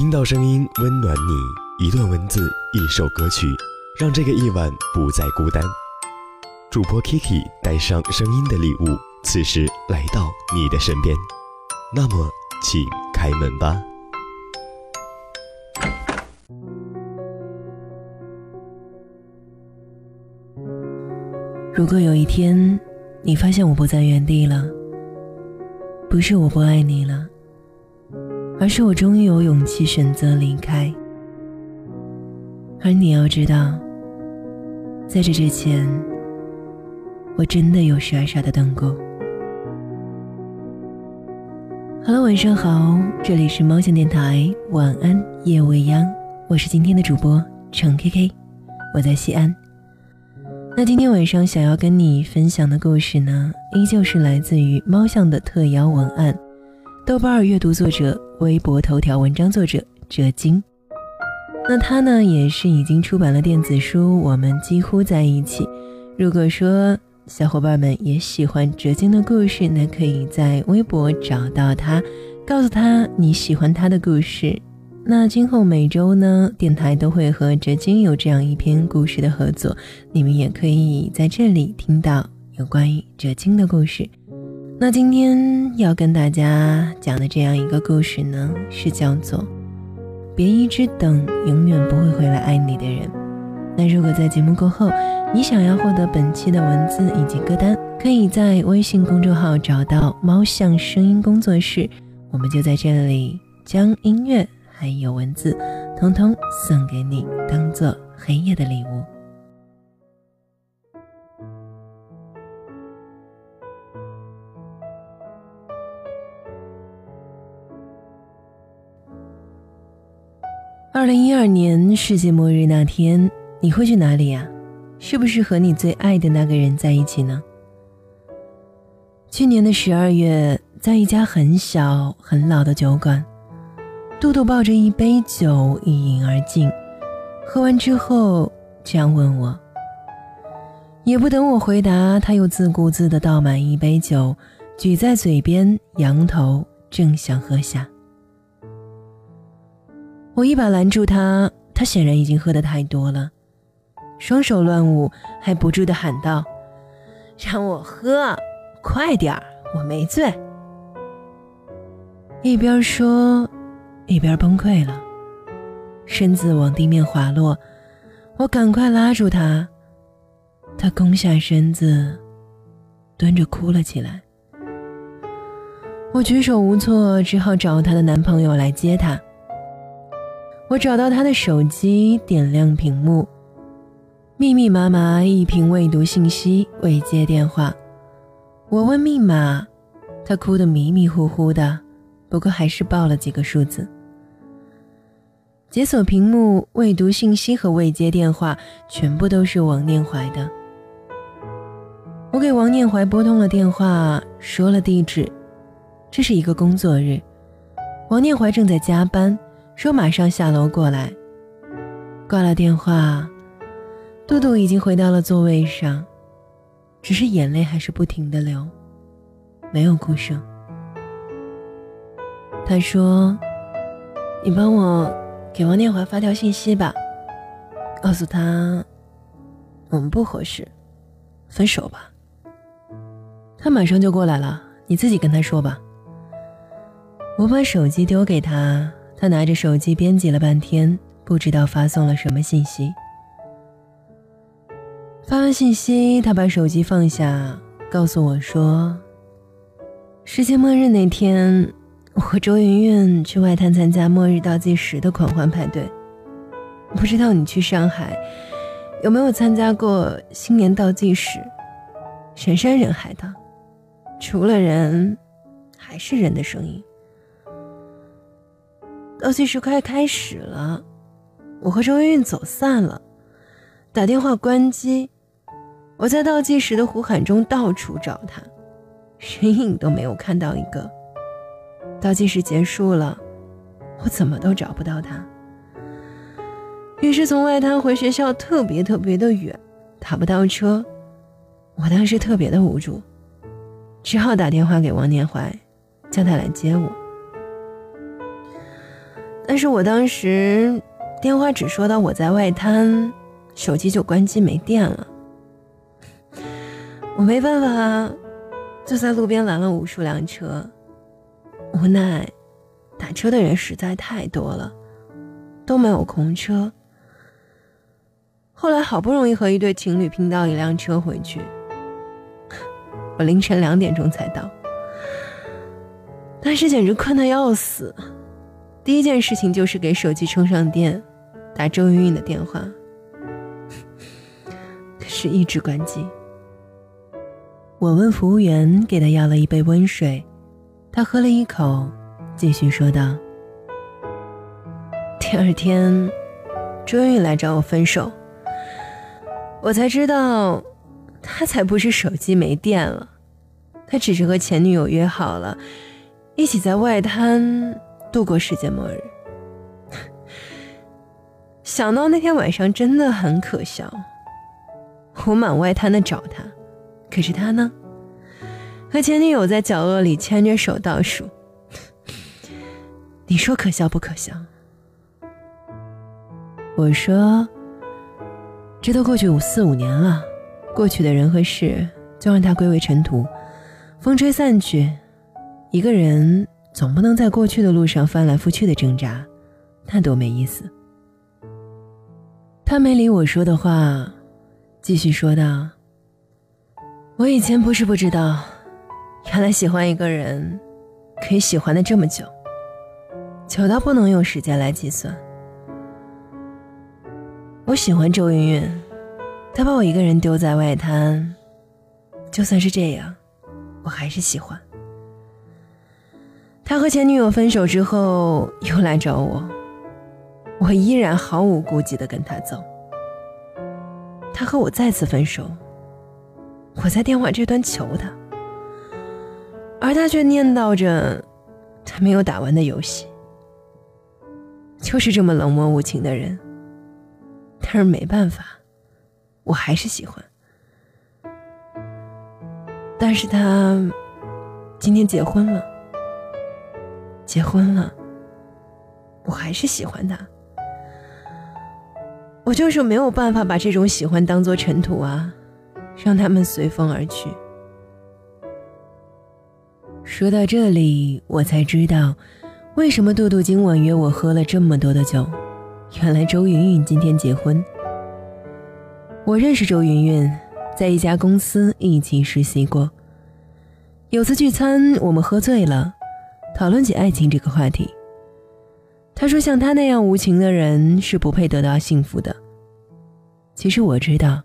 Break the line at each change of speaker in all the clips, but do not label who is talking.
听到声音温暖你，一段文字，一首歌曲，让这个夜晚不再孤单。主播 Kiki 带上声音的礼物，此时来到你的身边。那么，请开门吧。
如果有一天，你发现我不在原地了，不是我不爱你了，而是我终于有勇气选择离开。而你要知道，在这之前，我真的有傻傻的等过。Hello，晚上好，这里是猫巷电台，晚安夜未央，我是今天的主播程 K K，我在西安。那今天晚上想要跟你分享的故事呢，依旧是来自于猫巷的特邀文案，豆瓣儿阅读作者，微博头条文章作者哲金。那他呢，也是已经出版了电子书《我们几乎在一起》。如果说小伙伴们也喜欢哲金的故事，那可以在微博找到他，告诉他你喜欢他的故事。那今后每周呢，电台都会和哲金有这样一篇故事的合作，你们也可以在这里听到有关于哲金的故事。那今天要跟大家讲的这样一个故事呢，是叫做“别一直等永远不会回来爱你的人”。那如果在节目过后，你想要获得本期的文字以及歌单，可以在微信公众号找到“猫像声音工作室”，我们就在这里将音乐。还有文字，通通送给你，当做黑夜的礼物。二零一二年世界末日那天，你会去哪里呀？是不是和你最爱的那个人在一起呢？去年的十二月，在一家很小很老的酒馆。杜杜抱着一杯酒一饮而尽，喝完之后这样问我。也不等我回答，他又自顾自地倒满一杯酒，举在嘴边，仰头正想喝下。我一把拦住他，他显然已经喝得太多了，双手乱舞，还不住地喊道：“让我喝，快点儿，我没醉。”一边说。一边崩溃了，身子往地面滑落，我赶快拉住他，他弓下身子，蹲着哭了起来。我举手无措，只好找她的男朋友来接她。我找到他的手机，点亮屏幕，密密麻麻一屏未读信息、未接电话。我问密码，他哭得迷迷糊糊的，不过还是报了几个数字。解锁屏幕，未读信息和未接电话全部都是王念怀的。我给王念怀拨通了电话，说了地址。这是一个工作日，王念怀正在加班，说马上下楼过来。挂了电话，杜杜已经回到了座位上，只是眼泪还是不停的流，没有哭声。他说：“你帮我。”给王念华发条信息吧，告诉他我们不合适，分手吧。他马上就过来了，你自己跟他说吧。我把手机丢给他，他拿着手机编辑了半天，不知道发送了什么信息。发完信息，他把手机放下，告诉我说：“世界末日那天。”我和周云云去外滩参加末日倒计时的狂欢派对。不知道你去上海有没有参加过新年倒计时？人山人海的，除了人，还是人的声音。倒计时快开始了，我和周云云走散了，打电话关机。我在倒计时的呼喊中到处找他，人影都没有看到一个。倒计时结束了，我怎么都找不到他。于是从外滩回学校特别特别的远，打不到车。我当时特别的无助，只好打电话给王念怀，叫他来接我。是我当时电话只说到我在外滩，手机就关机没电了。我没办法，就在路边拦了无数辆车。无奈，打车的人实在太多了，都没有空车。后来好不容易和一对情侣拼到一辆车回去，我凌晨两点钟才到。当时简直困得要死，第一件事情就是给手机充上电，打周云云的电话，可是一直关机。我问服务员，给他要了一杯温水。他喝了一口，继续说道：“第二天，周云云来找我分手，我才知道，他才不是手机没电了，他只是和前女友约好了，一起在外滩度过世界末日。想到那天晚上真的很可笑，我满外滩的找他，可是他呢？”和前女友在角落里牵着手倒数，你说可笑不可笑？我说，这都过去五四五年了，过去的人和事就让它归为尘土，风吹散去。一个人总不能在过去的路上翻来覆去的挣扎，那多没意思。他没理我说的话，继续说道：“我以前不是不知道。”原来喜欢一个人，可以喜欢的这么久，久到不能用时间来计算。我喜欢周云云，她把我一个人丢在外滩，就算是这样，我还是喜欢。他和前女友分手之后又来找我，我依然毫无顾忌的跟他走。他和我再次分手，我在电话这端求他。而他却念叨着他没有打完的游戏，就是这么冷漠无情的人。但是没办法，我还是喜欢。但是他今天结婚了，结婚了，我还是喜欢他。我就是没有办法把这种喜欢当做尘土啊，让他们随风而去。说到这里，我才知道，为什么杜杜今晚约我喝了这么多的酒。原来周云云今天结婚。我认识周云云，在一家公司一起实习过。有次聚餐，我们喝醉了，讨论起爱情这个话题。他说：“像他那样无情的人是不配得到幸福的。”其实我知道，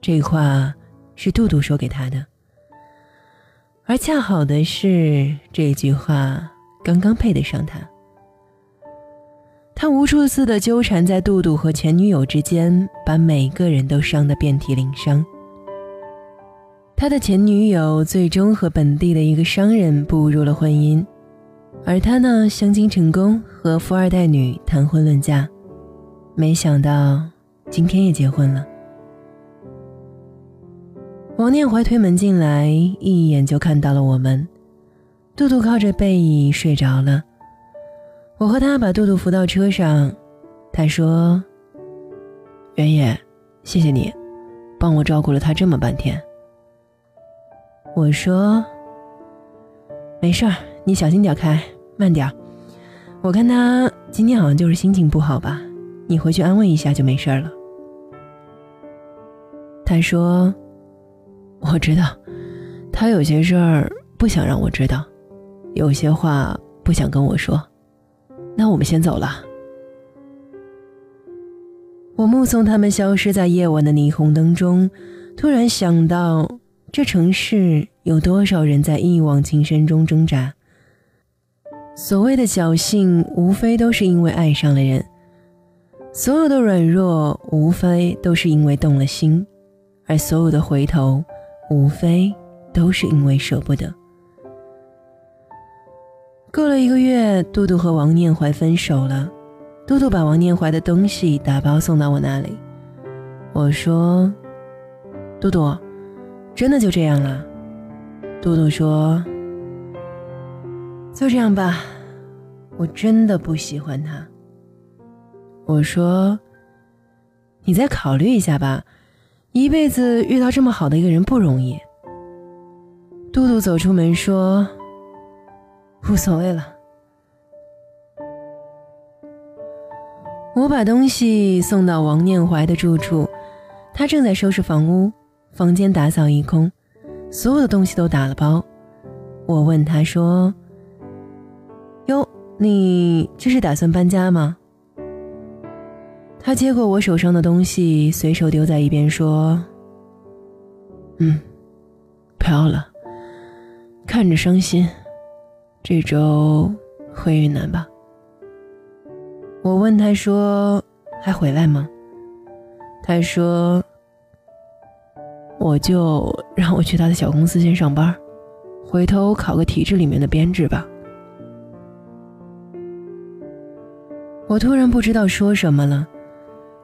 这话是杜杜说给他的。而恰好的是，这句话刚刚配得上他。他无数次的纠缠在杜杜和前女友之间，把每个人都伤得遍体鳞伤。他的前女友最终和本地的一个商人步入了婚姻，而他呢，相亲成功，和富二代女谈婚论嫁，没想到今天也结婚了。王念怀推门进来，一眼就看到了我们。杜杜靠着背椅睡着了，我和他把杜杜扶到车上。他说：“原野，谢谢你，帮我照顾了他这么半天。”我说：“没事儿，你小心点开，慢点我看他今天好像就是心情不好吧，你回去安慰一下就没事了。”他说。我知道，他有些事儿不想让我知道，有些话不想跟我说。那我们先走了。我目送他们消失在夜晚的霓虹灯中，突然想到，这城市有多少人在一往情深中挣扎？所谓的侥幸，无非都是因为爱上了人；所有的软弱，无非都是因为动了心；而所有的回头。无非都是因为舍不得。过了一个月，杜杜和王念怀分手了。杜杜把王念怀的东西打包送到我那里。我说：“杜杜，真的就这样了？”杜杜说：“就这样吧，我真的不喜欢他。”我说：“你再考虑一下吧，一辈子遇到这么好的一个人不容易。”杜杜走出门说：“无所谓了。”我把东西送到王念怀的住处，他正在收拾房屋，房间打扫一空，所有的东西都打了包。我问他说：“哟，你这是打算搬家吗？”他接过我手上的东西，随手丢在一边，说：“嗯，飘了，看着伤心。这周回云南吧。”我问他说：“还回来吗？”他说：“我就让我去他的小公司先上班，回头考个体制里面的编制吧。”我突然不知道说什么了。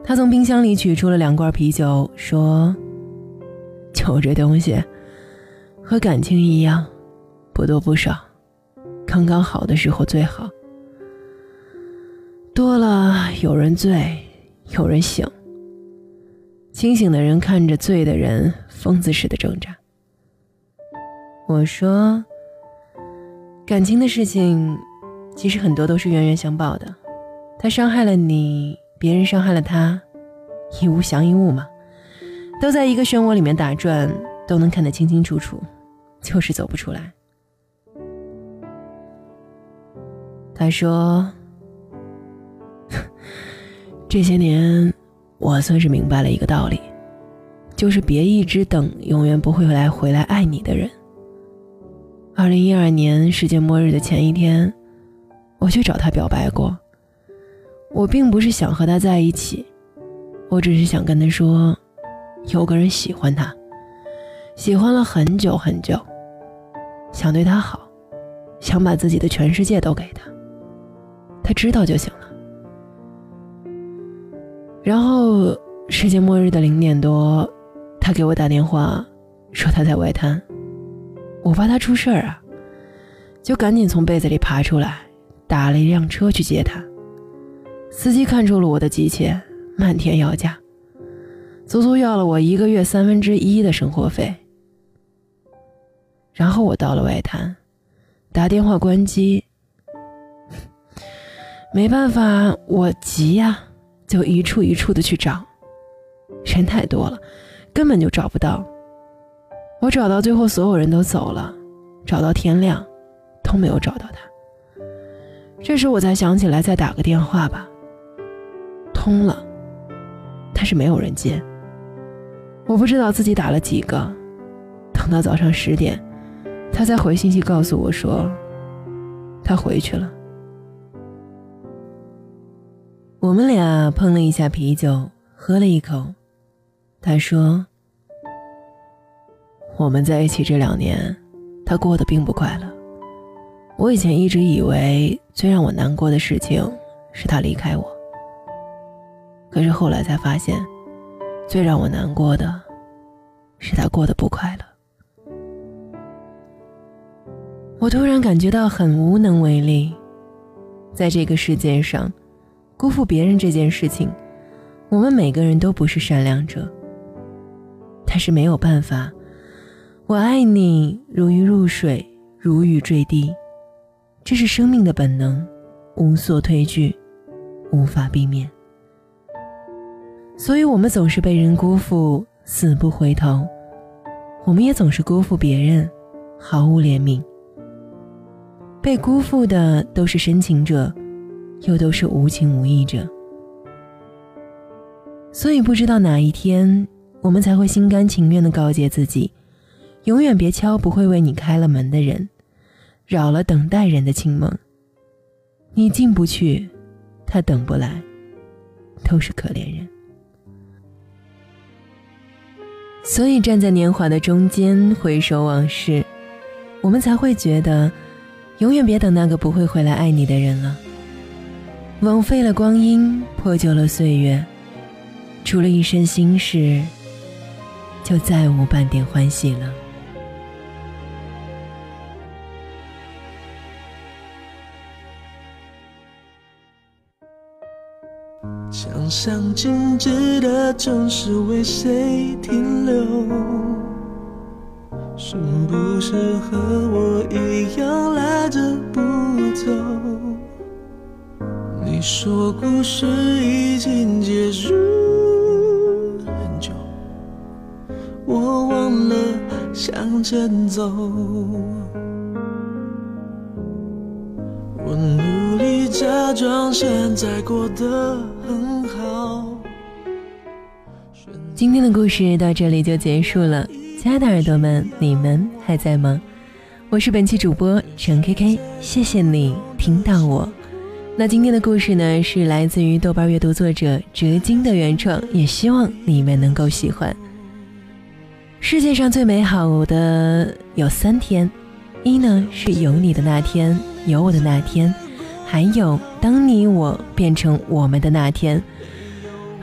他从冰箱里取出了两罐啤酒，说：“酒这东西，和感情一样，不多不少，刚刚好的时候最好。多了有人醉，有人醒。清醒的人看着醉的人疯子似的挣扎。”我说：“感情的事情，其实很多都是冤冤相报的，他伤害了你。”别人伤害了他，一物降一物嘛，都在一个漩涡里面打转，都能看得清清楚楚，就是走不出来。他说：“ 这些年，我算是明白了一个道理，就是别一直等永远不会来回来爱你的人。”二零一二年世界末日的前一天，我去找他表白过。我并不是想和他在一起，我只是想跟他说，有个人喜欢他，喜欢了很久很久，想对他好，想把自己的全世界都给他，他知道就行了。然后世界末日的零点多，他给我打电话，说他在外滩，我怕他出事儿啊，就赶紧从被子里爬出来，打了一辆车去接他。司机看出了我的急切，漫天要价，足足要了我一个月三分之一的生活费。然后我到了外滩，打电话关机。没办法，我急呀，就一处一处的去找，人太多了，根本就找不到。我找到最后，所有人都走了，找到天亮，都没有找到他。这时我才想起来，再打个电话吧。通了，但是没有人接。我不知道自己打了几个，等到早上十点，他才回信息告诉我说，他回去了。我们俩碰了一下啤酒，喝了一口。他说，我们在一起这两年，他过得并不快乐。我以前一直以为最让我难过的事情是他离开我。可是后来才发现，最让我难过的，是他过得不快乐。我突然感觉到很无能为力，在这个世界上，辜负别人这件事情，我们每个人都不是善良者。但是没有办法，我爱你如鱼入水，如雨坠地，这是生命的本能，无所退惧，无法避免。所以，我们总是被人辜负，死不回头；我们也总是辜负别人，毫无怜悯。被辜负的都是深情者，又都是无情无义者。所以，不知道哪一天，我们才会心甘情愿地告诫自己：永远别敲不会为你开了门的人，扰了等待人的清梦。你进不去，他等不来，都是可怜人。所以站在年华的中间回首往事，我们才会觉得，永远别等那个不会回来爱你的人了。枉费了光阴，破旧了岁月，除了一身心事，就再无半点欢喜了。
想象静止的城市为谁停留？是不是和我一样赖着。不走？你说故事已经结束很久，我忘了向前走。我努力假装现在过得很。
今天的故事到这里就结束了，亲爱的耳朵们，你们还在吗？我是本期主播陈 K K，谢谢你听到我。那今天的故事呢，是来自于豆瓣阅读作者哲金的原创，也希望你们能够喜欢。世界上最美好的有三天，一呢是有你的那天。有我的那天，还有当你我变成我们的那天，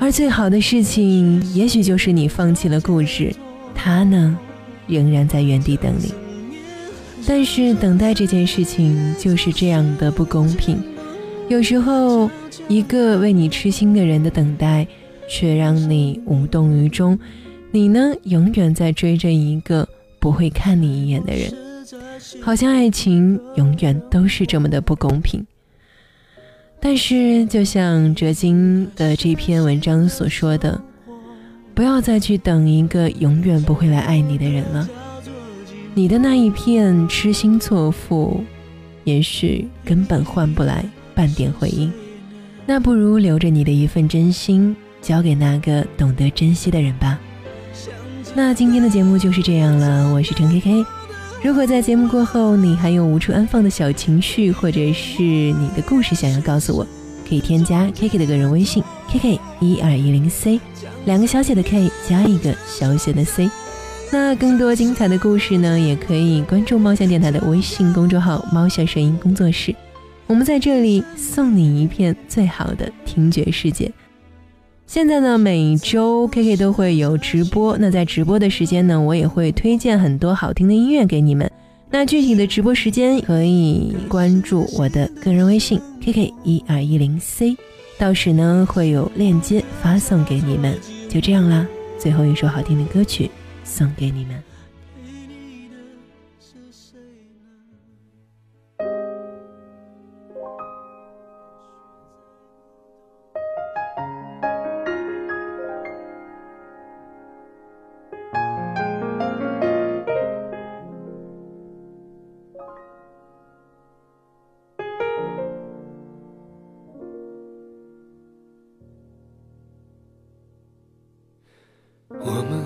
而最好的事情，也许就是你放弃了固执，他呢，仍然在原地等你。但是等待这件事情就是这样的不公平，有时候一个为你痴心的人的等待，却让你无动于衷，你呢，永远在追着一个不会看你一眼的人。好像爱情永远都是这么的不公平，但是就像哲金的这篇文章所说的，不要再去等一个永远不会来爱你的人了。你的那一片痴心错付，也许根本换不来半点回应，那不如留着你的一份真心，交给那个懂得珍惜的人吧。那今天的节目就是这样了，我是陈 K K。如果在节目过后你还有无处安放的小情绪，或者是你的故事想要告诉我，可以添加 K K 的个人微信 K K 一二一零 C，两个小写的 K 加一个小写的 C。那更多精彩的故事呢，也可以关注猫巷电台的微信公众号“猫巷声音工作室”，我们在这里送你一片最好的听觉世界。现在呢，每周 K K 都会有直播。那在直播的时间呢，我也会推荐很多好听的音乐给你们。那具体的直播时间可以关注我的个人微信 K K 一二一零 C，到时呢会有链接发送给你们。就这样啦，最后一首好听的歌曲送给你们。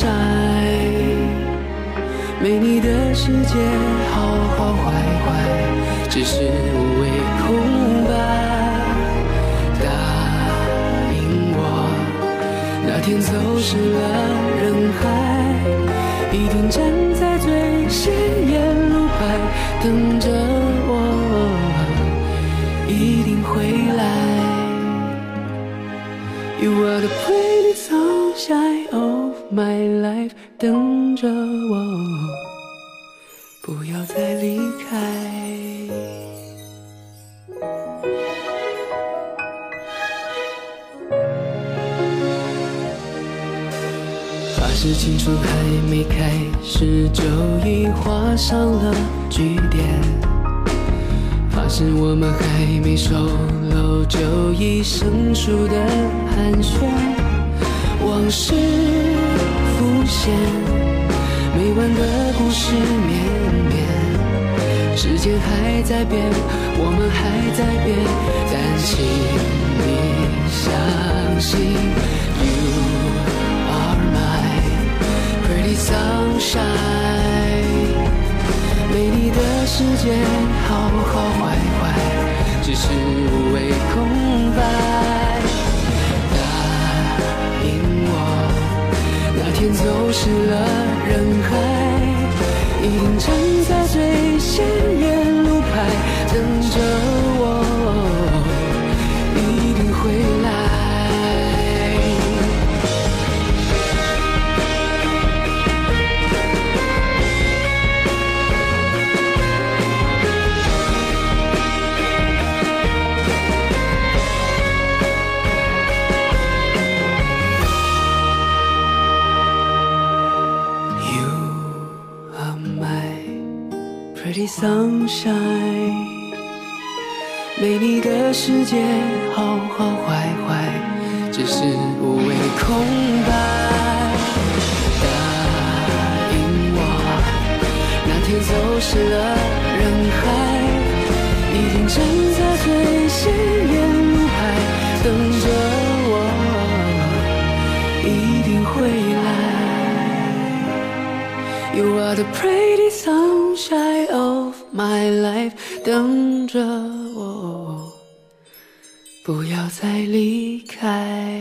sunshine，没你的世界好好坏坏，只是无谓空白。答应我，那天走失了人海，一定站在最显眼路牌等着我，一定会来。You are the pretty sunshine my life，等着我，不要再离开。发誓青春还没开始，就已画上了句点。是我们还没熟络就已生疏的寒暄，往事每晚的故事绵绵，时间还在变，我们还在变，但请你相信，You are my pretty sunshine，没你的世界好好坏坏，只是无谓空白。天走失了人海，一定站在最显眼路牌。摘没你的世界好好坏坏，只是无谓空白。答应我，那天走失了人海，一定站在最显眼路牌等着我，一定会来。You are the pretty sunshine of my life，等着我，不要再离开。